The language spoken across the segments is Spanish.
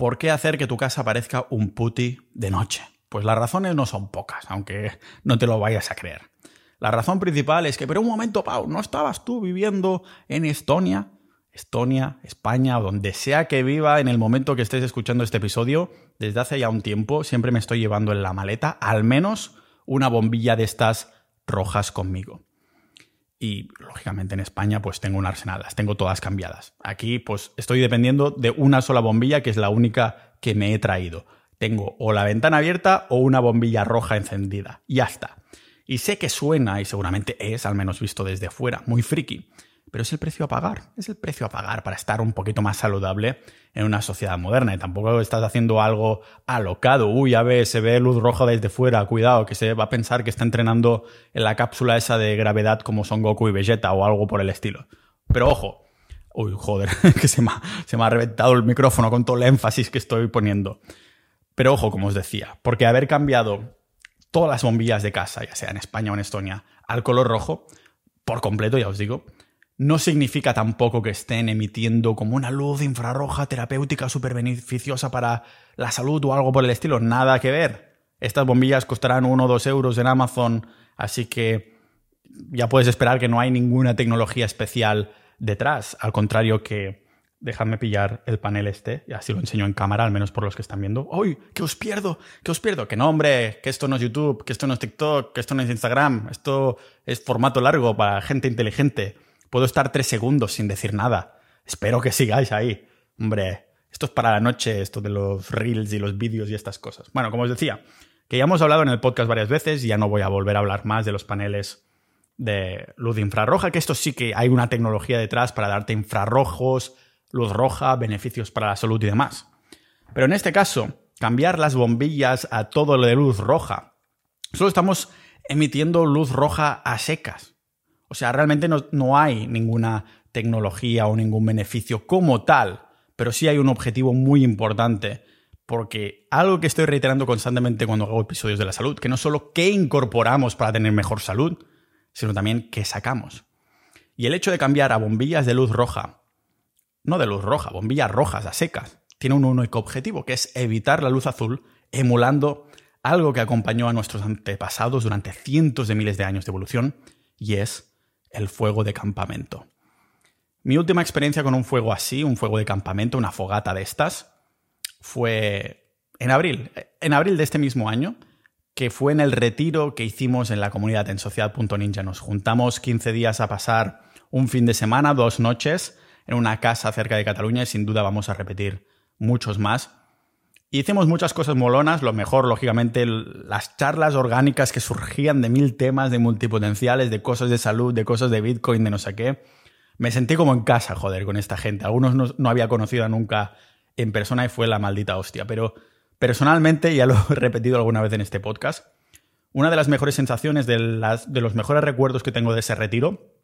¿Por qué hacer que tu casa parezca un puti de noche? Pues las razones no son pocas, aunque no te lo vayas a creer. La razón principal es que, pero un momento, Pau, ¿no estabas tú viviendo en Estonia? Estonia, España donde sea que viva en el momento que estés escuchando este episodio, desde hace ya un tiempo siempre me estoy llevando en la maleta al menos una bombilla de estas rojas conmigo. Y lógicamente en España pues tengo un arsenal, las tengo todas cambiadas. Aquí pues estoy dependiendo de una sola bombilla que es la única que me he traído. Tengo o la ventana abierta o una bombilla roja encendida. Ya está. Y sé que suena, y seguramente es, al menos visto desde fuera, muy friki. Pero es el precio a pagar. Es el precio a pagar para estar un poquito más saludable en una sociedad moderna. Y tampoco estás haciendo algo alocado. Uy, a ver, se ve luz roja desde fuera. Cuidado, que se va a pensar que está entrenando en la cápsula esa de gravedad como son Goku y Vegeta o algo por el estilo. Pero ojo. Uy, joder, que se me, ha, se me ha reventado el micrófono con todo el énfasis que estoy poniendo. Pero ojo, como os decía, porque haber cambiado todas las bombillas de casa, ya sea en España o en Estonia, al color rojo, por completo, ya os digo, no significa tampoco que estén emitiendo como una luz infrarroja terapéutica súper beneficiosa para la salud o algo por el estilo. Nada que ver. Estas bombillas costarán uno o dos euros en Amazon, así que ya puedes esperar que no hay ninguna tecnología especial detrás. Al contrario que Dejadme pillar el panel este, y así lo enseño en cámara, al menos por los que están viendo. ¡Uy! ¡Que os pierdo! ¡Que os pierdo! Que no, hombre, que esto no es YouTube, que esto no es TikTok, que esto no es Instagram, esto es formato largo para gente inteligente. Puedo estar tres segundos sin decir nada. Espero que sigáis ahí. Hombre, esto es para la noche, esto de los reels y los vídeos y estas cosas. Bueno, como os decía, que ya hemos hablado en el podcast varias veces, y ya no voy a volver a hablar más de los paneles de luz infrarroja, que esto sí que hay una tecnología detrás para darte infrarrojos, luz roja, beneficios para la salud y demás. Pero en este caso, cambiar las bombillas a todo lo de luz roja, solo estamos emitiendo luz roja a secas. O sea, realmente no, no, hay ninguna tecnología o ningún beneficio como tal, pero sí hay un objetivo muy importante, porque algo que estoy reiterando constantemente cuando hago episodios de la salud, que no solo qué incorporamos para tener mejor salud, sino también qué sacamos. Y el hecho de cambiar a bombillas de luz roja no de luz roja, bombillas rojas a secas. Tiene un único objetivo, que es evitar la luz azul, emulando algo que acompañó a nuestros antepasados durante cientos de miles de años de evolución, y es el fuego de campamento. Mi última experiencia con un fuego así, un fuego de campamento, una fogata de estas, fue en abril, en abril de este mismo año, que fue en el retiro que hicimos en la comunidad en Sociedad.ninja. Nos juntamos 15 días a pasar un fin de semana, dos noches, en una casa cerca de Cataluña y sin duda vamos a repetir muchos más. Hicimos muchas cosas molonas, lo mejor, lógicamente, las charlas orgánicas que surgían de mil temas, de multipotenciales, de cosas de salud, de cosas de Bitcoin, de no sé qué. Me sentí como en casa, joder, con esta gente. Algunos no, había conocido nunca en persona y fue la maldita hostia. Pero personalmente, ya lo he repetido alguna vez en este podcast, una de las mejores sensaciones, de, las, de los mejores recuerdos que tengo de ese retiro,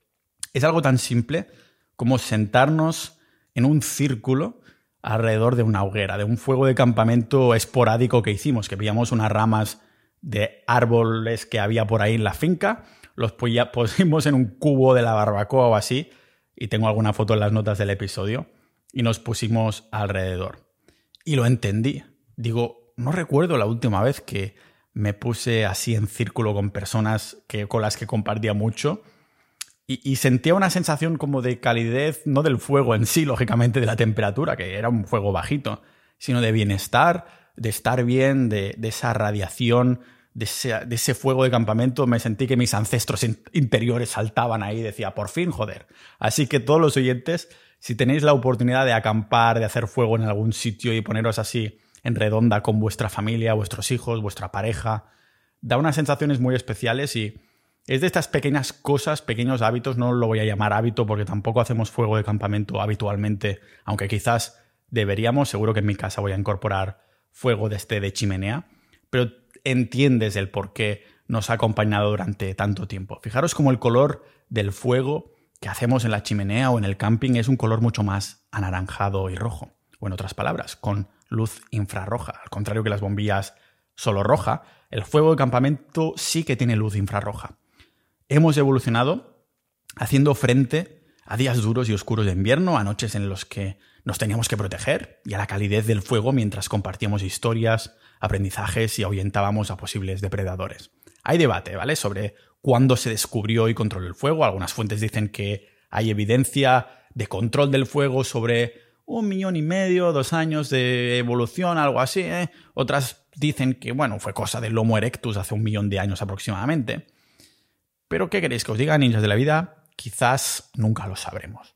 es algo tan simple como sentarnos en un círculo alrededor de una hoguera, de un fuego de campamento esporádico que hicimos, que pillamos unas ramas de árboles que había por ahí en la finca, los pusimos en un cubo de la barbacoa o así, y tengo alguna foto en las notas del episodio, y nos pusimos alrededor. Y lo entendí. Digo, no recuerdo la última vez que me puse así en círculo con personas que, con las que compartía mucho y, sentía una sensación como de calidez, no del fuego en sí, lógicamente, de la temperatura, que era un fuego bajito, sino de bienestar, de estar bien, de, esa radiación, de ese, fuego de campamento. Me sentí que mis ancestros interiores saltaban ahí y decía, por fin, joder. Así que todos los oyentes, si tenéis la oportunidad de acampar, de hacer fuego en algún sitio y poneros así en redonda con vuestra familia, vuestros hijos, vuestra pareja, da unas sensaciones muy especiales y es de estas pequeñas cosas, pequeños hábitos, no lo voy a llamar hábito porque tampoco hacemos fuego de campamento habitualmente, aunque quizás deberíamos, seguro que en mi casa voy a incorporar fuego de este de chimenea, pero entiendes el por qué nos ha acompañado durante tanto tiempo. Fijaros como el color del fuego que hacemos en la chimenea o en el camping es un color mucho más anaranjado y rojo, o en otras palabras, con luz infrarroja, al contrario que las bombillas solo roja, el fuego de campamento sí que tiene luz infrarroja hemos evolucionado haciendo frente a días duros y oscuros de invierno, a noches en los que nos teníamos que proteger, y a la calidez del fuego mientras compartíamos historias, aprendizajes y ahuyentábamos a posibles depredadores. Hay debate, ¿vale?, sobre cuándo se descubrió y controló el fuego. Algunas fuentes dicen que hay evidencia de control del fuego sobre un millón y medio, dos años de evolución, algo así. ¿eh? Otras dicen que, bueno, fue cosa del Homo erectus hace un millón de años aproximadamente. Pero, ¿qué queréis que os diga, ninjas de la vida? Quizás nunca lo sabremos.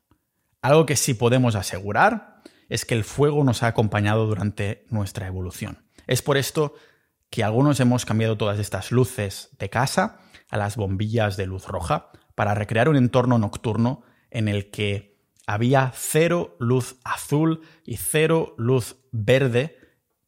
Algo que sí podemos asegurar es que el fuego nos ha acompañado durante nuestra evolución. Es por esto que algunos hemos cambiado todas estas luces de casa a las bombillas de luz roja para recrear un entorno nocturno en el que había cero luz azul y cero luz verde,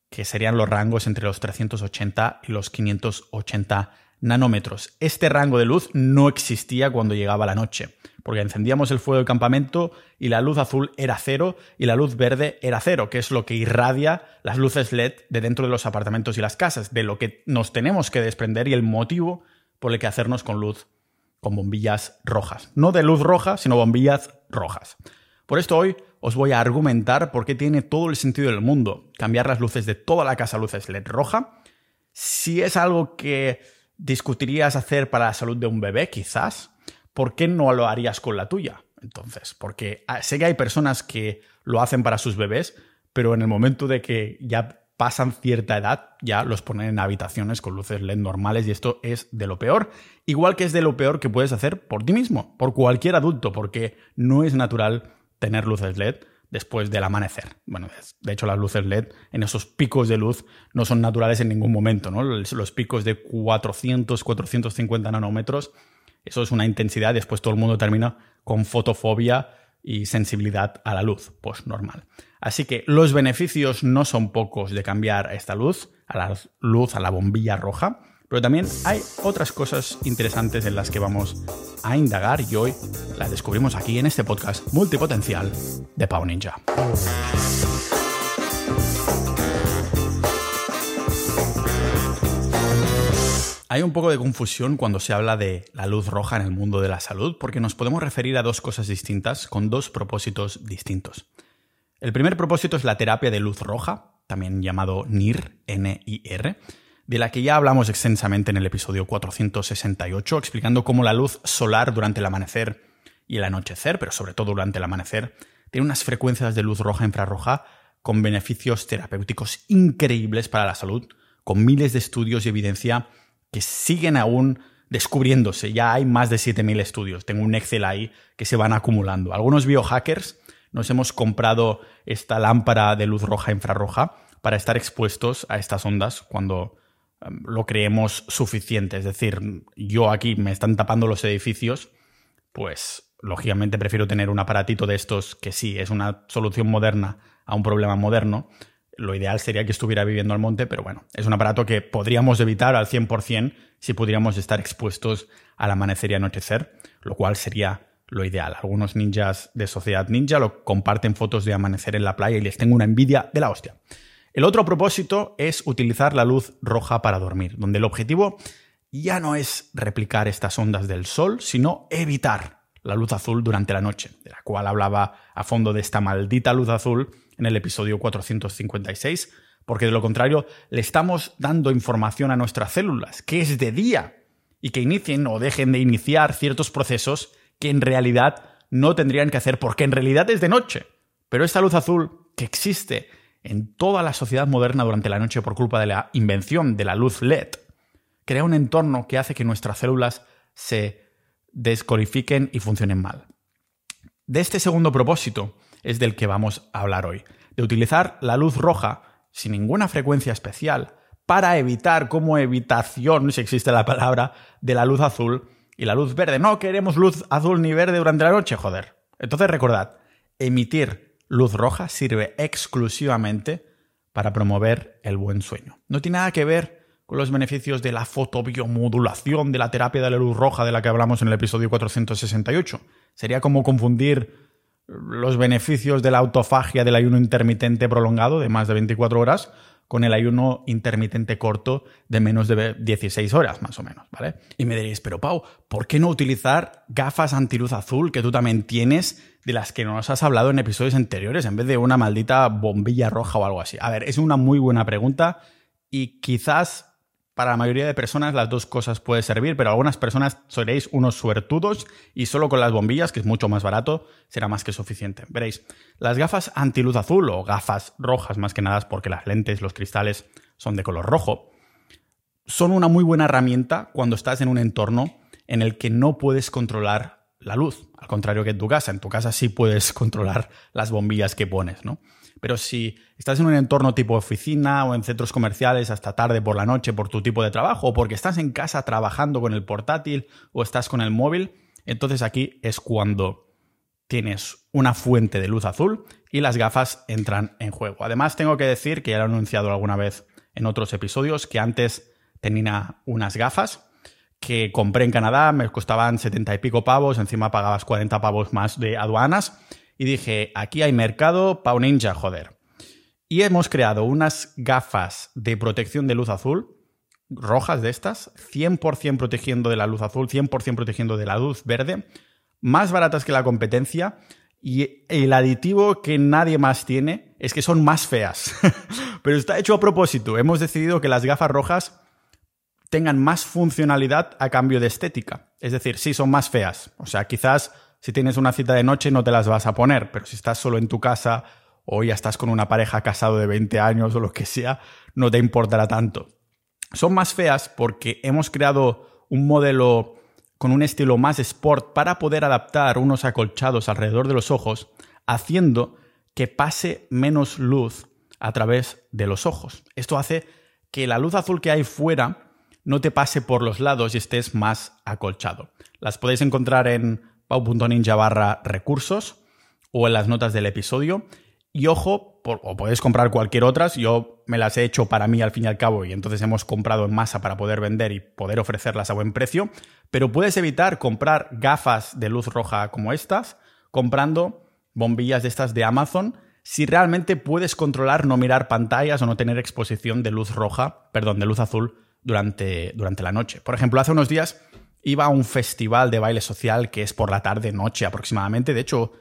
que serían los rangos entre los 380 y los 580 nanómetros. Este rango de luz no existía cuando llegaba la noche, porque encendíamos el fuego del campamento y la luz azul era cero y la luz verde era cero, que es lo que irradia las luces LED de dentro de los apartamentos y las casas, de lo que nos tenemos que desprender y el motivo por el que hacernos con luz, con bombillas rojas. No de luz roja, sino bombillas rojas. Por esto hoy os voy a argumentar por qué tiene todo el sentido del mundo cambiar las luces de toda la casa a luces LED roja. Si es algo que discutirías hacer para la salud de un bebé, quizás, ¿por qué no lo harías con la tuya? Entonces, porque ah, sé que hay personas que lo hacen para sus bebés, pero en el momento de que ya pasan cierta edad, ya los ponen en habitaciones con luces LED normales y esto es de lo peor. Igual que es de lo peor que puedes hacer por ti mismo, por cualquier adulto, porque no es natural tener luces LED después del amanecer. Bueno, de hecho las luces LED en esos picos de luz no son naturales en ningún momento, ¿no? Los picos de 400, 450 nanómetros, eso es una intensidad, después todo el mundo termina con fotofobia y sensibilidad a la luz, pues normal. Así que los beneficios no son pocos de cambiar esta luz, a la luz, a la bombilla roja, pero también hay otras cosas interesantes en las que vamos a indagar y hoy las descubrimos aquí en este podcast multipotencial de Pau Ninja. Hay un poco de confusión cuando se habla de la luz roja en el mundo de la salud, porque nos podemos referir a dos cosas distintas con dos propósitos distintos. El primer propósito es la terapia de luz roja, también llamado NIR, N-I-R, de la que ya hablamos extensamente en el episodio 468, explicando cómo la luz solar durante el amanecer y el anochecer, pero sobre todo durante el amanecer, tiene unas frecuencias de luz roja infrarroja con beneficios terapéuticos increíbles para la salud, con miles de estudios y evidencia que siguen aún descubriéndose. Ya hay más de 7.000 estudios. Tengo un Excel ahí que se van acumulando. Algunos biohackers nos hemos comprado esta lámpara de luz roja infrarroja para estar expuestos a estas ondas cuando lo creemos suficiente. Es decir, yo aquí me están tapando los edificios, pues lógicamente prefiero tener un aparatito de estos que sí es una solución moderna a un problema moderno, lo ideal sería que estuviera viviendo al monte, pero bueno, es un aparato que podríamos evitar al 100% si pudiéramos estar expuestos al amanecer y anochecer, lo cual sería lo ideal. Algunos ninjas de Sociedad Ninja lo comparten fotos de amanecer en la playa y les tengo una envidia de la hostia. El otro propósito es utilizar la luz roja para dormir, donde el objetivo ya no es replicar estas ondas del sol, sino evitar la luz azul durante la noche, de la cual hablaba a fondo de esta maldita luz azul en el episodio 456, porque de lo contrario le estamos dando información a nuestras células que es de día y que inicien o dejen de iniciar ciertos procesos que en realidad no tendrían que hacer porque en realidad es de noche. Pero esta luz azul que existe en toda la sociedad moderna durante la noche por culpa de la invención de la luz LED, crea un entorno que hace que nuestras células se descodifiquen y funcionen mal. De este segundo propósito es del que vamos a hablar hoy, de utilizar la luz roja sin ninguna frecuencia especial para evitar como evitación, si existe la palabra, de la luz azul y la luz verde. No queremos luz azul ni verde durante la noche, joder. Entonces recordad, emitir luz roja sirve exclusivamente para promover el buen sueño. No tiene nada que ver con los beneficios de la fotobiomodulación, de la terapia de la luz roja de la que hablamos en el episodio 468. Sería como confundir los beneficios de la autofagia del ayuno intermitente prolongado de más de 24 horas con el ayuno intermitente corto de menos de 16 horas, más o menos, ¿vale? Y me diréis, pero Pau, ¿por qué no utilizar gafas antiluz azul que tú también tienes, de las que nos has hablado en episodios anteriores, en vez de una maldita bombilla roja o algo así? A ver, es una muy buena pregunta y quizás para la mayoría de personas las dos cosas pueden servir, pero algunas personas seréis unos suertudos y solo con las bombillas, que es mucho más barato, será más que suficiente. Veréis, las gafas antiluz azul o gafas rojas más que nada porque las lentes, los cristales son de color rojo, son una muy buena herramienta cuando estás en un entorno en el que no puedes controlar la luz, al contrario que en tu casa. En tu casa sí puedes controlar las bombillas que pones, ¿no? Pero si estás en un entorno tipo oficina o en centros comerciales hasta tarde por la noche por tu tipo de trabajo o porque estás en casa trabajando con el portátil o estás con el móvil, entonces aquí es cuando tienes una fuente de luz azul y las gafas entran en juego. Además, tengo que decir que ya lo he anunciado alguna vez en otros episodios que antes tenía unas gafas que compré en Canadá, me costaban 70 y pico pavos, encima pagabas 40 pavos más de aduanas y dije, aquí hay mercado Pau Ninja, joder. Y hemos creado unas gafas de protección de luz azul, rojas de estas, 100% protegiendo de la luz azul, 100% protegiendo de la luz verde, más baratas que la competencia y el aditivo que nadie más tiene es que son más feas. Pero está hecho a propósito. Hemos decidido que las gafas rojas tengan más funcionalidad a cambio de estética. Es decir, sí son más feas. O sea, quizás si tienes una cita de noche no te las vas a poner, pero si estás solo en tu casa o ya estás con una pareja casado de 20 años o lo que sea, no te importará tanto. Son más feas porque hemos creado un modelo con un estilo más sport para poder adaptar unos acolchados alrededor de los ojos, haciendo que pase menos luz a través de los ojos. Esto hace que la luz azul que hay fuera no te pase por los lados y estés más acolchado. Las podéis encontrar en pau.ninja barra recursos o en las notas del episodio. Y ojo, o podéis comprar cualquier otras, yo me las he hecho para mí al fin y al cabo y entonces hemos comprado en masa para poder vender y poder ofrecerlas a buen precio, pero puedes evitar comprar gafas de luz roja como estas comprando bombillas de estas de Amazon si realmente puedes controlar no mirar pantallas o no tener exposición de luz roja, perdón, de luz azul durante, durante la noche. Por ejemplo, hace unos días iba a un festival de baile social que es por la tarde, noche aproximadamente. De hecho,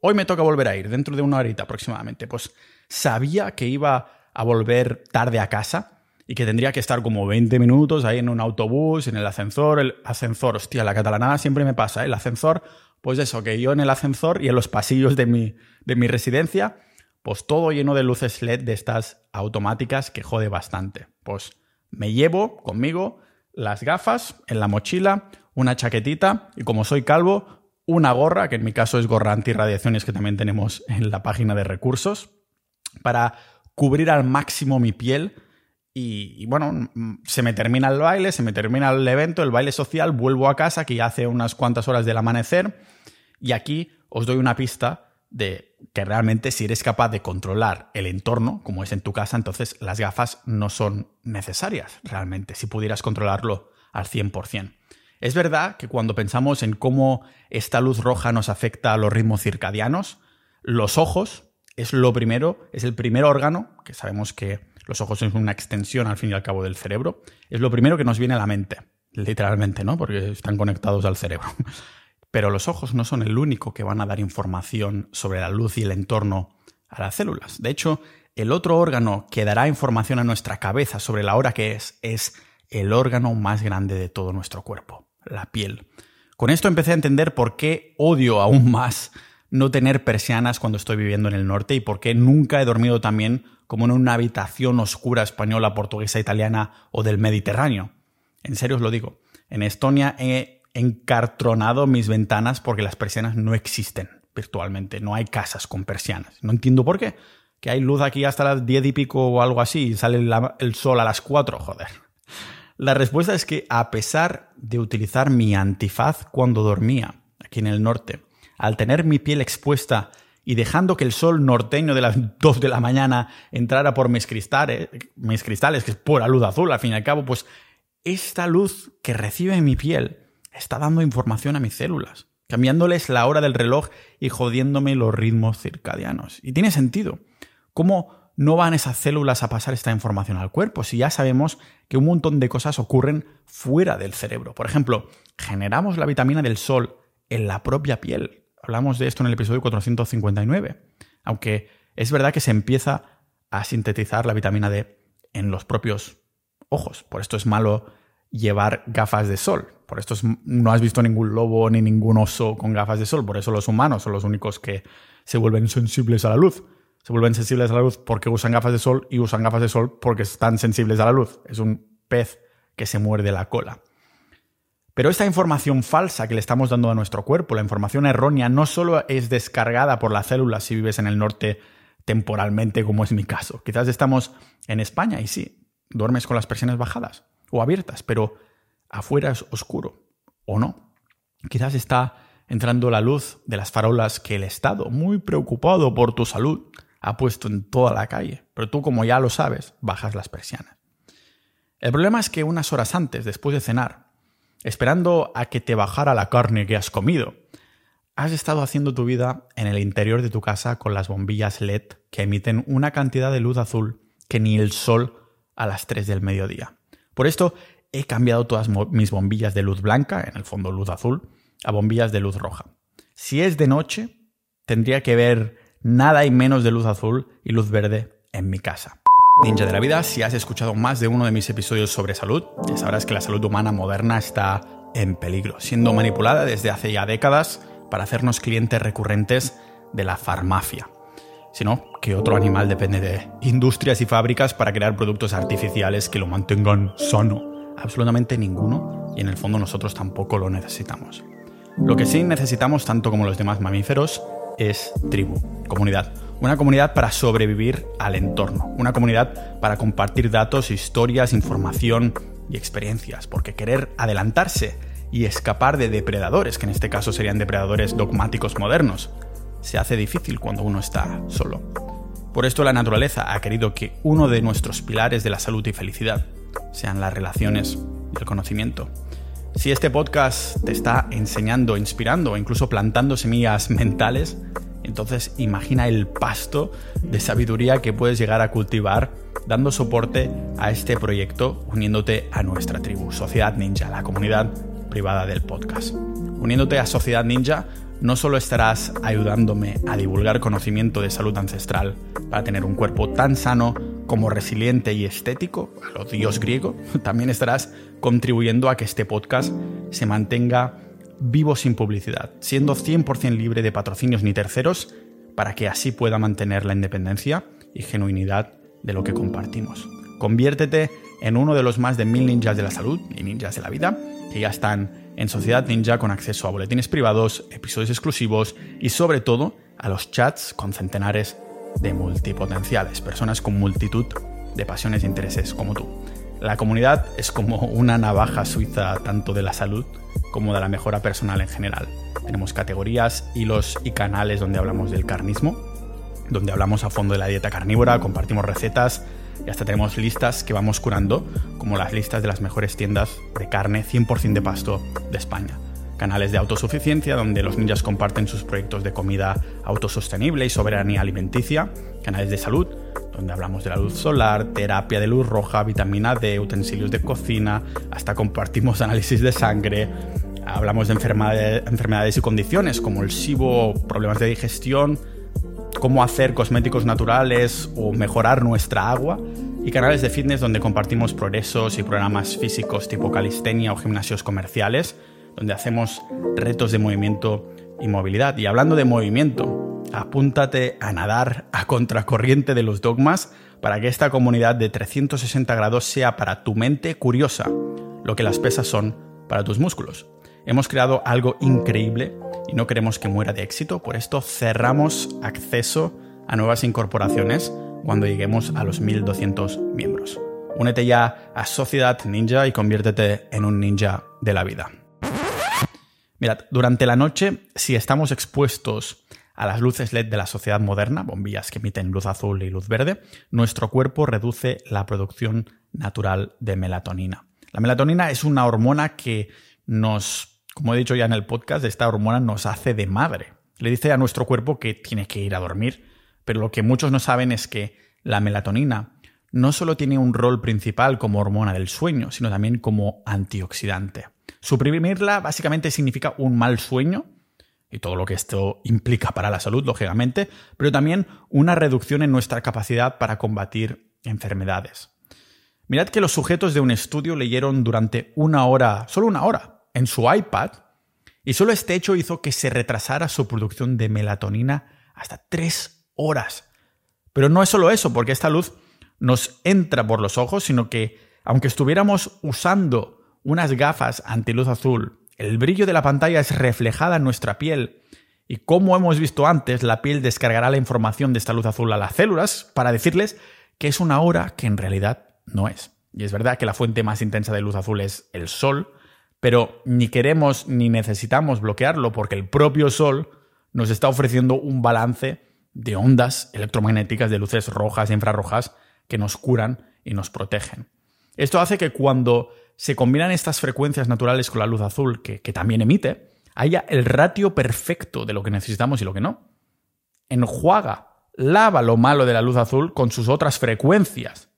hoy me toca volver a ir, dentro de una horita aproximadamente. Pues sabía que iba a volver tarde a casa y que tendría que estar como 20 minutos ahí en un autobús, en el ascensor. El ascensor, hostia, la catalanada siempre me pasa, ¿eh? el ascensor, pues eso, que yo en el ascensor y en los pasillos de mi, de mi residencia, pues todo lleno de luces LED de estas automáticas que jode bastante. Pues me llevo conmigo las gafas en la mochila, una chaquetita y como soy calvo, una gorra, que en mi caso es gorra antirradiaciones que también tenemos en la página de recursos, para cubrir al máximo mi piel. Y, bueno, se me termina el baile, se me termina el evento, el baile social, vuelvo a casa, que ya hace unas cuantas horas del amanecer, y aquí os doy una pista de que realmente si eres capaz de controlar el entorno, como es en tu casa, entonces las gafas no son necesarias realmente, si pudieras controlarlo al 100%. Es verdad que cuando pensamos en cómo esta luz roja nos afecta a los ritmos circadianos, los ojos es lo primero, es el primer órgano, que sabemos que los ojos son una extensión al fin y al cabo del cerebro, es lo primero que nos viene a la mente, literalmente, ¿no? Porque están conectados al cerebro. Pero los ojos no son el único que van a dar información sobre la luz y el entorno a las células. De hecho, el otro órgano que dará información a nuestra cabeza sobre la hora que es es el órgano más grande de todo nuestro cuerpo, la piel. Con esto empecé a entender por qué odio aún más no tener persianas cuando estoy viviendo en el norte y por qué nunca he dormido también como en una habitación oscura española, portuguesa, italiana o del Mediterráneo. En serio os lo digo. En Estonia he encartronado mis ventanas porque las persianas no existen virtualmente. No hay casas con persianas. No entiendo por qué. Que hay luz aquí hasta las diez y pico o algo así y sale el sol a las cuatro, joder. La respuesta es que a pesar de utilizar mi antifaz cuando dormía aquí en el norte, al tener mi piel expuesta y dejando que el sol norteño de las 2 de la mañana entrara por mis cristales, mis cristales, que es pura luz azul al fin y al cabo, pues esta luz que recibe mi piel está dando información a mis células, cambiándoles la hora del reloj y jodiéndome los ritmos circadianos. Y tiene sentido. ¿Cómo no van esas células a pasar esta información al cuerpo si ya sabemos que un montón de cosas ocurren fuera del cerebro? Por ejemplo, generamos la vitamina del sol en la propia piel. Hablamos de esto en el episodio 459. Aunque es verdad que se empieza a sintetizar la vitamina D en los propios ojos. Por esto es malo llevar gafas de sol. Por esto no has visto ningún lobo ni ningún oso con gafas de sol. Por eso los humanos son los únicos que se vuelven sensibles a la luz. Se vuelven sensibles a la luz porque usan gafas de sol y usan gafas de sol porque están sensibles a la luz. Es un pez que se muerde la cola. Pero esta información falsa que le estamos dando a nuestro cuerpo, la información errónea, no solo es descargada por las células si vives en el norte temporalmente, como es mi caso. Quizás estamos en España y sí, duermes con las persianas bajadas o abiertas, pero afuera es oscuro, o no. Quizás está entrando la luz de las farolas que el Estado, muy preocupado por tu salud, ha puesto en toda la calle, pero tú, como ya lo sabes, bajas las persianas. El problema es que unas horas antes, después de cenar, esperando a que te bajara la carne que has comido. Has estado haciendo tu vida en el interior de tu casa con las bombillas LED que emiten una cantidad de luz azul que ni el sol a las 3 del mediodía. Por esto he cambiado todas mis bombillas de luz blanca, en el fondo luz azul, a bombillas de luz roja. Si es de noche, tendría que ver nada y menos de luz azul y luz verde en mi casa. Ninja de la vida, si has escuchado más de uno de mis episodios sobre salud, ya sabrás que la salud humana moderna está en peligro, siendo manipulada desde hace ya décadas para hacernos clientes recurrentes de la farmacia. Sino que otro animal depende de industrias y fábricas para crear productos artificiales que lo mantengan sano. Absolutamente ninguno, y en el fondo nosotros tampoco lo necesitamos. Lo que sí necesitamos, tanto como los demás mamíferos, es tribu, comunidad una comunidad para sobrevivir al entorno. Una comunidad para compartir datos, historias, información y experiencias. Porque querer adelantarse y escapar de depredadores, que en este caso serían depredadores dogmáticos modernos, se hace difícil cuando uno está solo. Por esto la naturaleza ha querido que uno de nuestros pilares de la salud y felicidad sean las relaciones y el conocimiento. Si este podcast te está enseñando, inspirando o incluso plantando semillas mentales, entonces imagina el pasto de sabiduría que puedes llegar a cultivar dando soporte a este proyecto uniéndote a nuestra tribu, Sociedad Ninja, la comunidad privada del podcast. Uniéndote a Sociedad Ninja, no solo estarás ayudándome a divulgar conocimiento de salud ancestral para tener un cuerpo tan sano como resiliente y estético, a lo dios griego, también estarás contribuyendo a que este podcast se mantenga vivo sin publicidad, siendo 100% libre de patrocinios ni terceros, para que así pueda mantener la independencia y genuinidad de lo que compartimos. Conviértete en uno de los más de mil ninjas de la salud y ninjas de la vida que ya están en Sociedad Ninja con acceso a boletines privados, episodios exclusivos y sobre todo a los chats con centenares de multipotenciales, personas con multitud de pasiones e intereses como tú. La comunidad es como una navaja suiza tanto de la salud como de la mejora personal en general. Tenemos categorías, hilos y canales donde hablamos del carnismo, donde hablamos a fondo de la dieta carnívora, compartimos recetas y hasta tenemos listas que vamos curando, como las listas de las mejores tiendas de carne 100% de pasto de España. Canales de autosuficiencia donde los ninjas comparten sus proyectos de comida autosostenible y soberanía alimenticia. Canales de salud donde hablamos de la luz solar, terapia de luz roja, vitamina D, utensilios de cocina, hasta compartimos análisis de sangre, hablamos de enfermedades y condiciones como el SIBO, problemas de digestión, cómo hacer cosméticos naturales o mejorar nuestra agua, y canales de fitness donde compartimos progresos y programas físicos tipo calistenia o gimnasios comerciales, donde hacemos retos de movimiento y movilidad. Y hablando de movimiento, apúntate a nadar a contracorriente de los dogmas para que esta comunidad de 360 grados sea para tu mente curiosa lo que las pesas son para tus músculos. Hemos creado algo increíble y no queremos que muera de éxito, por esto cerramos acceso a nuevas incorporaciones cuando lleguemos a los 1200 miembros. Únete ya a Sociedad Ninja y conviértete en un ninja de la vida. Mirad, durante la noche, si estamos expuestos a las luces LED de la sociedad moderna, bombillas que emiten luz azul y luz verde, nuestro cuerpo reduce la producción natural de melatonina. La melatonina es una hormona que nos, como he dicho ya en el podcast, esta hormona nos hace de madre. Le dice a nuestro cuerpo que tiene que ir a dormir, pero lo que muchos no saben es que la melatonina no solo tiene un rol principal como hormona del sueño, sino también como antioxidante. Suprimirla básicamente significa un mal sueño, y todo lo que esto implica para la salud, lógicamente, pero también una reducción en nuestra capacidad para combatir enfermedades. Mirad que los sujetos de un estudio leyeron durante una hora, solo una hora, en su iPad, y solo este hecho hizo que se retrasara su producción de melatonina hasta tres horas. Pero no es solo eso, porque esta luz nos entra por los ojos, sino que, aunque estuviéramos usando unas gafas antiluz azul, el brillo de la pantalla es reflejada en nuestra piel y como hemos visto antes, la piel descargará la información de esta luz azul a las células para decirles que es una hora que en realidad no es. Y es verdad que la fuente más intensa de luz azul es el sol, pero ni queremos ni necesitamos bloquearlo porque el propio sol nos está ofreciendo un balance de ondas electromagnéticas de luces rojas e infrarrojas que nos curan y nos protegen. Esto hace que cuando se combinan estas frecuencias naturales con la luz azul que, también emite, haya el ratio perfecto de lo que necesitamos y lo que no. Enjuaga, lava lo malo de la luz azul con sus otras frecuencias.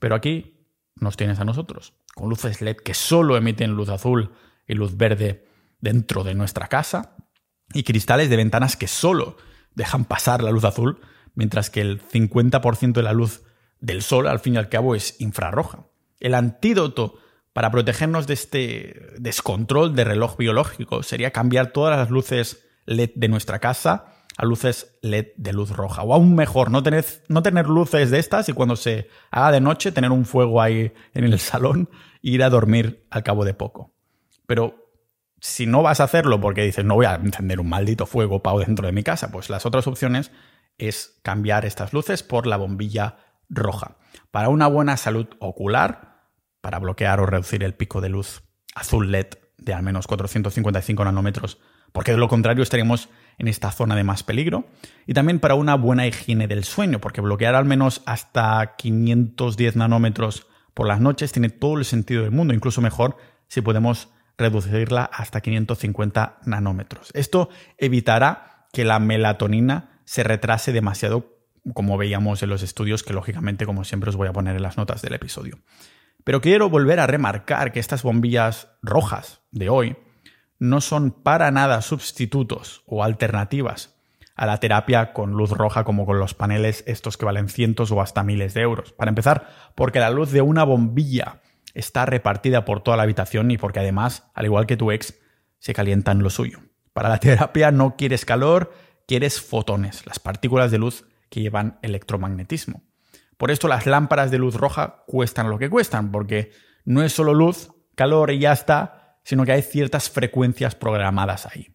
Pero aquí nos tienes a nosotros, con luces LED que solo emiten luz azul y luz verde dentro de nuestra casa, y cristales de ventanas que solo dejan pasar la luz azul, mientras que el 50% de la luz del sol, al fin y al cabo, es infrarroja. El antídoto para protegernos de este descontrol de reloj biológico sería cambiar todas las luces LED de nuestra casa a luces LED de luz roja. O aún mejor, no tener, no tener luces de estas y cuando se haga de noche tener un fuego ahí en el salón e ir a dormir al cabo de poco. Pero si no vas a hacerlo porque dices no voy a encender un maldito fuego pau dentro de mi casa, pues las otras opciones es cambiar estas luces por la bombilla roja. Para una buena salud ocular, para bloquear o reducir el pico de luz azul LED de al menos 455 nanómetros, porque de lo contrario estaríamos en esta zona de más peligro. Y también para una buena higiene del sueño, porque bloquear al menos hasta 510 nanómetros por las noches tiene todo el sentido del mundo, incluso mejor si podemos reducirla hasta 550 nanómetros. Esto evitará que la melatonina se retrase demasiado como veíamos en los estudios que lógicamente, como siempre, os voy a poner en las notas del episodio. Pero quiero volver a remarcar que estas bombillas rojas de hoy no son para nada sustitutos o alternativas a la terapia con luz roja como con los paneles estos que valen cientos o hasta miles de euros. Para empezar, porque la luz de una bombilla está repartida por toda la habitación y porque además, al igual que tu ex, se calienta en lo suyo. Para la terapia no quieres calor, quieres fotones, las partículas de luz que llevan electromagnetismo. Por esto las lámparas de luz roja cuestan lo que cuestan, porque no es solo luz, calor y ya está, sino que hay ciertas frecuencias programadas ahí.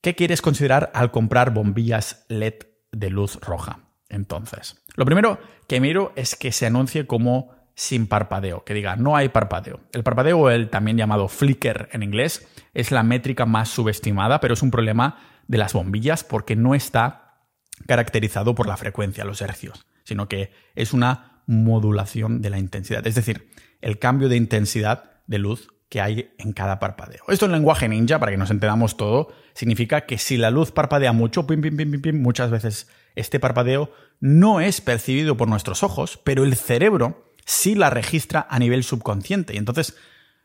¿Qué quieres considerar al comprar bombillas LED de luz roja? Entonces, lo primero que miro es que se anuncie como sin parpadeo, que diga no hay parpadeo. El parpadeo, el también llamado flicker en inglés, es la métrica más subestimada, pero es un problema de las bombillas porque no está caracterizado por la frecuencia, los hercios, sino que es una modulación de la intensidad, es decir, el cambio de intensidad de luz que hay en cada parpadeo. Esto en lenguaje ninja, para que nos entendamos todo, significa que si la luz parpadea mucho, pim, pim, pim, pim, muchas veces este parpadeo no es percibido por nuestros ojos, pero el cerebro sí la registra a nivel subconsciente y entonces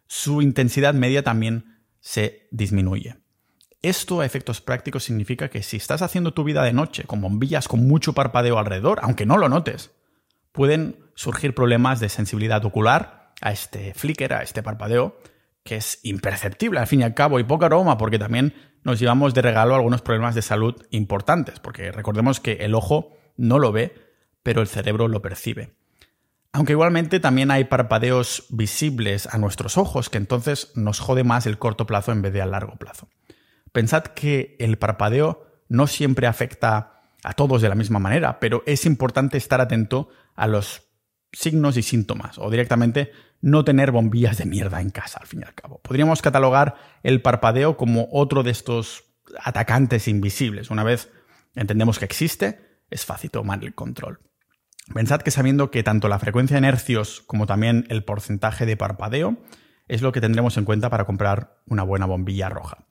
su intensidad media también se disminuye. Esto a efectos prácticos significa que si estás haciendo tu vida de noche con bombillas con mucho parpadeo alrededor, aunque no lo notes, pueden surgir problemas de sensibilidad ocular a este flicker, a este parpadeo, que es imperceptible al fin y al cabo y poca aroma porque también nos llevamos de regalo algunos problemas de salud importantes, porque recordemos que el ojo no lo ve, pero el cerebro lo percibe. Aunque igualmente también hay parpadeos visibles a nuestros ojos, que entonces nos jode más el corto plazo en vez de a largo plazo. Pensad que el parpadeo no siempre afecta a todos de la misma manera, pero es importante estar atento a los signos y síntomas, o directamente no tener bombillas de mierda en casa, al fin y al cabo. Podríamos catalogar el parpadeo como otro de estos atacantes invisibles. Una vez entendemos que existe, es fácil tomar el control. Pensad que sabiendo que tanto la frecuencia de hercios como también el porcentaje de parpadeo es lo que tendremos en cuenta para comprar una buena bombilla roja.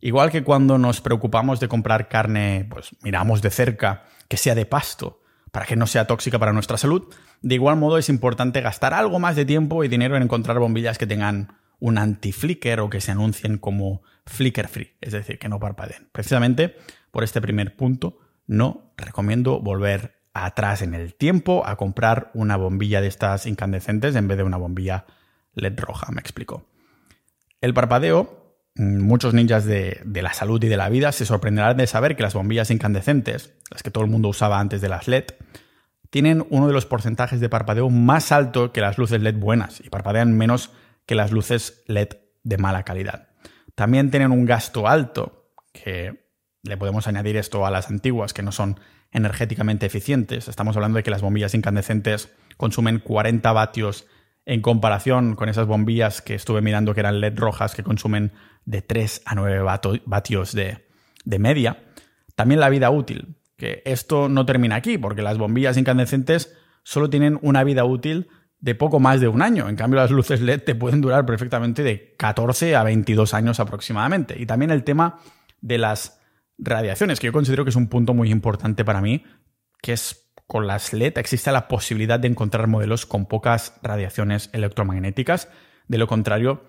Igual que cuando nos preocupamos de comprar carne, pues miramos de cerca que sea de pasto, para que no sea tóxica para nuestra salud. De igual modo es importante gastar algo más de tiempo y dinero en encontrar bombillas que tengan un anti-flicker o que se anuncien como flicker free, es decir, que no parpadeen. Precisamente por este primer punto, no recomiendo volver atrás en el tiempo a comprar una bombilla de estas incandescentes en vez de una bombilla LED roja, me explico. El parpadeo, muchos ninjas de, de, la salud y de la vida se sorprenderán de saber que las bombillas incandescentes, las que todo el mundo usaba antes de las LED, tienen uno de los porcentajes de parpadeo más alto que las luces LED buenas y parpadean menos que las luces LED de mala calidad. También tienen un gasto alto, que le podemos añadir esto a las antiguas, que no son energéticamente eficientes. Estamos hablando de que las bombillas incandescentes consumen 40 vatios en comparación con esas bombillas que estuve mirando que eran LED rojas que consumen de 3 a 9 vatios de, de media. También la vida útil, que esto no termina aquí, porque las bombillas incandescentes solo tienen una vida útil de poco más de un año. En cambio, las luces LED te pueden durar perfectamente de 14 a 22 años aproximadamente. Y también el tema de las radiaciones, que yo considero que es un punto muy importante para mí, que es con las LED existe la posibilidad de encontrar modelos con pocas radiaciones electromagnéticas. De lo contrario,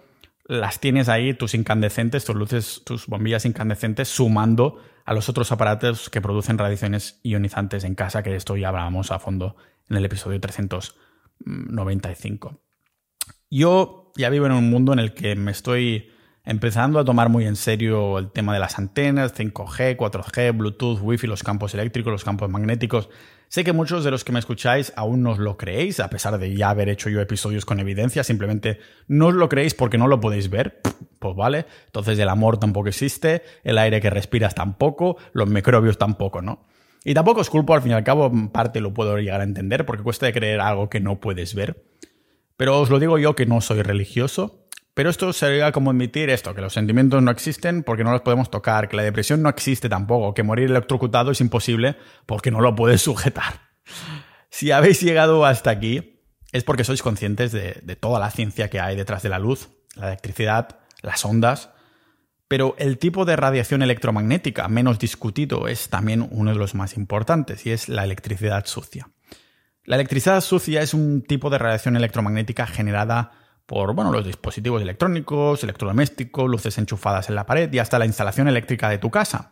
las tienes ahí, tus incandescentes, tus luces, tus bombillas incandescentes, sumando a los otros aparatos que producen radiaciones ionizantes en casa, que de esto ya hablábamos a fondo en el episodio 395. Yo ya vivo en un mundo en el que me estoy empezando a tomar muy en serio el tema de las antenas, 5G, 4G, Bluetooth, Wi-Fi, los campos eléctricos, los campos magnéticos. Sé que muchos de los que me escucháis aún no os lo creéis, a pesar de ya haber hecho yo episodios con evidencia, simplemente no os lo creéis porque no lo podéis ver. Pues vale, entonces el amor tampoco existe, el aire que respiras tampoco, los microbios tampoco, ¿no? Y tampoco os culpo, al fin y al cabo, en parte lo puedo llegar a entender, porque cuesta creer algo que no puedes ver. Pero os lo digo yo que no soy religioso, pero esto sería como admitir esto, que los sentimientos no existen porque no los podemos tocar, que la depresión no existe tampoco, que morir electrocutado es imposible porque no lo puedes sujetar. Si habéis llegado hasta aquí, es porque sois conscientes de, de toda la ciencia que hay detrás de la luz, la electricidad, las ondas, pero el tipo de radiación electromagnética menos discutido es también uno de los más importantes y es la electricidad sucia. La electricidad sucia es un tipo de radiación electromagnética generada por bueno, los dispositivos electrónicos, electrodomésticos, luces enchufadas en la pared y hasta la instalación eléctrica de tu casa.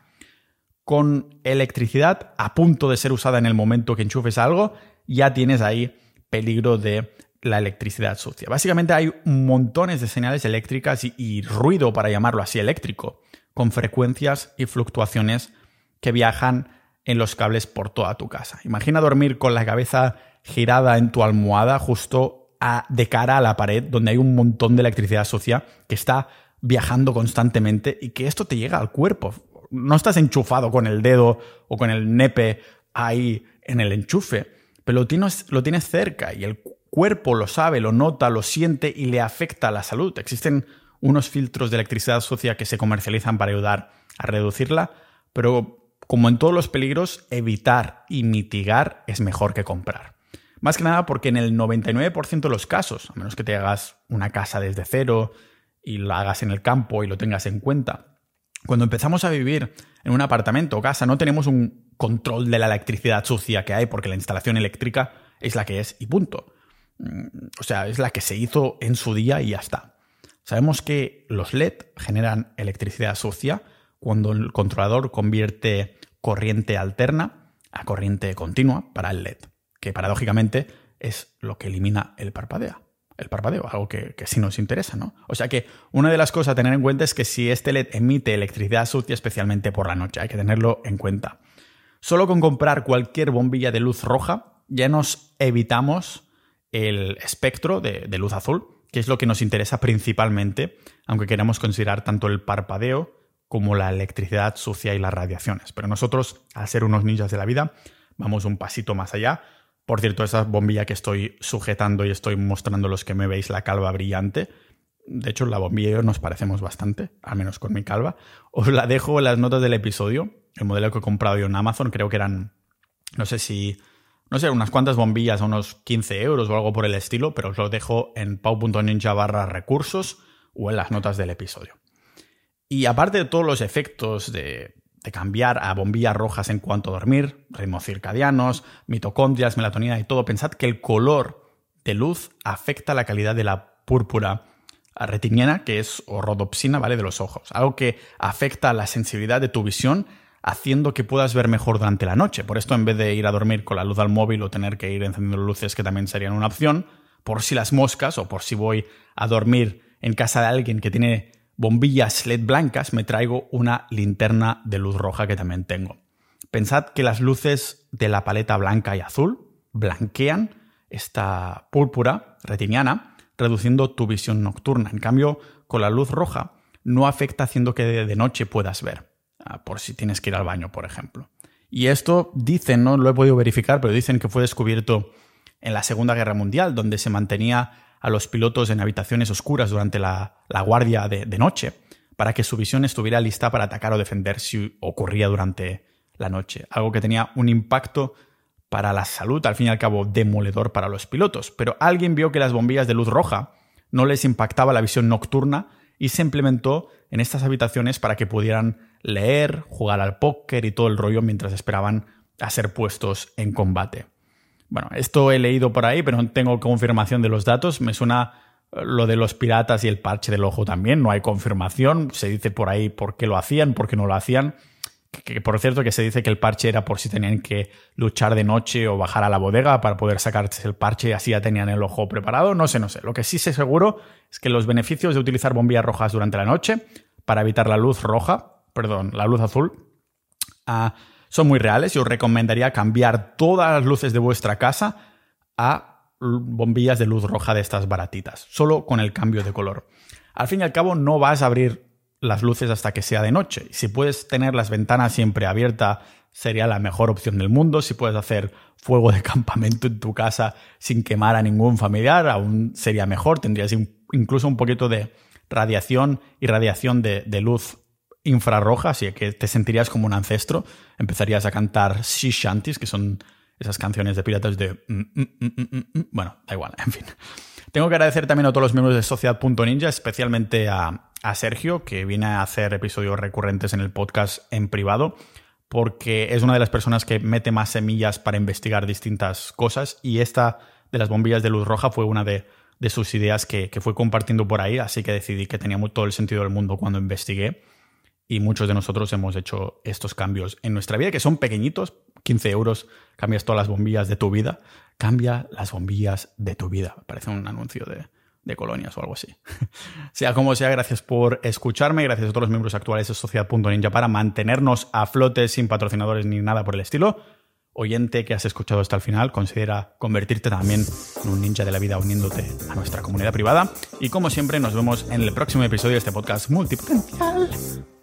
Con electricidad a punto de ser usada en el momento que enchufes algo, ya tienes ahí peligro de la electricidad sucia. Básicamente hay montones de señales eléctricas y, y ruido, para llamarlo así, eléctrico, con frecuencias y fluctuaciones que viajan en los cables por toda tu casa. Imagina dormir con la cabeza girada en tu almohada justo de cara a la pared donde hay un montón de electricidad sucia que está viajando constantemente y que esto te llega al cuerpo. No estás enchufado con el dedo o con el nepe ahí en el enchufe, pero lo tienes, lo tienes cerca y el cuerpo lo sabe, lo nota, lo siente y le afecta a la salud. Existen unos filtros de electricidad sucia que se comercializan para ayudar a reducirla, pero como en todos los peligros, evitar y mitigar es mejor que comprar. Más que nada porque en el 99% de los casos, a menos que te hagas una casa desde cero y la hagas en el campo y lo tengas en cuenta, cuando empezamos a vivir en un apartamento o casa no tenemos un control de la electricidad sucia que hay porque la instalación eléctrica es la que es y punto. Mm, o sea, es la que se hizo en su día y ya está. Sabemos que los LED generan electricidad sucia cuando el controlador convierte corriente alterna a corriente continua para el LED que paradójicamente es lo que elimina el parpadeo. El parpadeo, algo que, sí nos interesa, ¿no? O sea que una de las cosas a tener en cuenta es que si este LED emite electricidad sucia, especialmente por la noche, hay que tenerlo en cuenta. Solo con comprar cualquier bombilla de luz roja ya nos evitamos el espectro de, de luz azul, que es lo que nos interesa principalmente, aunque queramos considerar tanto el parpadeo como la electricidad sucia y las radiaciones. Pero nosotros, al ser unos ninjas de la vida, vamos un pasito más allá por cierto, esa bombilla que estoy sujetando y estoy mostrando los que me veis la calva brillante. De hecho, la bombilla y yo nos parecemos bastante, al menos con mi calva. Os la dejo en las notas del episodio. El modelo que he comprado yo en Amazon, creo que eran, no sé si, no sé, unas cuantas bombillas a unos 15 euros o algo por el estilo, pero os lo dejo en pau.ninja barra recursos o en las notas del episodio. Y aparte de todos los efectos de de cambiar a bombillas rojas en cuanto a dormir, ritmos circadianos, mitocondrias, melatonina y todo. Pensad que el color de luz afecta la calidad de la púrpura retiniana, que es o rodopsina, ¿vale? De los ojos. Algo que afecta la sensibilidad de tu visión, haciendo que puedas ver mejor durante la noche. Por esto, en vez de ir a dormir con la luz al móvil o tener que ir encendiendo luces, que también serían una opción, por si las moscas o por si voy a dormir en casa de alguien que tiene bombillas LED blancas, me traigo una linterna de luz roja que también tengo. Pensad que las luces de la paleta blanca y azul blanquean esta púrpura retiniana reduciendo tu visión nocturna. En cambio, con la luz roja no afecta haciendo que de noche puedas ver, ah, por si tienes que ir al baño, por ejemplo. Y esto dicen, no lo he podido verificar, pero dicen que fue descubierto en la Segunda Guerra Mundial, donde se mantenía a los pilotos en habitaciones oscuras durante la, guardia de, de, noche, para que su visión estuviera lista para atacar o defender si ocurría durante la noche. Algo que tenía un impacto para la salud, al fin y al cabo demoledor para los pilotos, pero alguien vio que las bombillas de luz roja no les impactaba la visión nocturna y se implementó en estas habitaciones para que pudieran leer, jugar al póker y todo el rollo mientras esperaban a ser puestos en combate. Bueno, esto he leído por ahí, pero no tengo confirmación de los datos. Me suena eh, lo de los piratas y el parche del ojo también. No hay confirmación. Se dice por ahí por qué lo hacían, por qué no lo hacían que por cierto que se dice que el parche era por si tenían que luchar de noche o bajar a la bodega para poder sacarse el parche y así ya tenían el ojo preparado. No sé, no sé. Lo que sí sé seguro es que los beneficios de utilizar bombillas rojas durante la noche para evitar la luz roja, perdón, la luz azul, ah, son muy reales y os recomendaría cambiar todas las luces de vuestra casa a bombillas de luz roja de estas baratitas, solo con el cambio de color. Al fin y al cabo no vas a abrir las luces hasta que sea de noche. Si puedes tener las ventanas siempre abiertas, sería la mejor opción del mundo. Si puedes hacer fuego de campamento en tu casa sin quemar a ningún familiar, aún sería mejor. Tendrías incluso un poquito de radiación y radiación de, luz infrarroja, así que te sentirías como un ancestro. Empezarías a cantar sea shanties, que son esas canciones de piratas de... Mm, mm, mm, bueno, da igual, en fin. Tengo que agradecer también a todos los miembros de Sociedad.ninja, especialmente a, a Sergio, que viene a hacer episodios recurrentes en el podcast en privado, porque es una de las personas que mete más semillas para investigar distintas cosas y esta de las bombillas de luz roja fue una de, sus ideas que, que, fue compartiendo por ahí, así que decidí que tenía todo el sentido del mundo cuando investigué y muchos de nosotros hemos hecho estos cambios en nuestra vida, que son pequeñitos, 15 euros, cambias todas las bombillas de tu vida, cambia las bombillas de tu vida. Parece un anuncio de, colonias o algo así. sea como sea, gracias por escucharme, gracias a todos los miembros actuales de Sociedad.ninja para mantenernos a flote sin patrocinadores ni nada por el estilo. Oyente que has escuchado hasta el final, considera convertirte también en un ninja de la vida uniéndote a nuestra comunidad privada. Y como siempre, nos vemos en el próximo episodio de este podcast multipotencial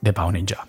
de Pau Ninja.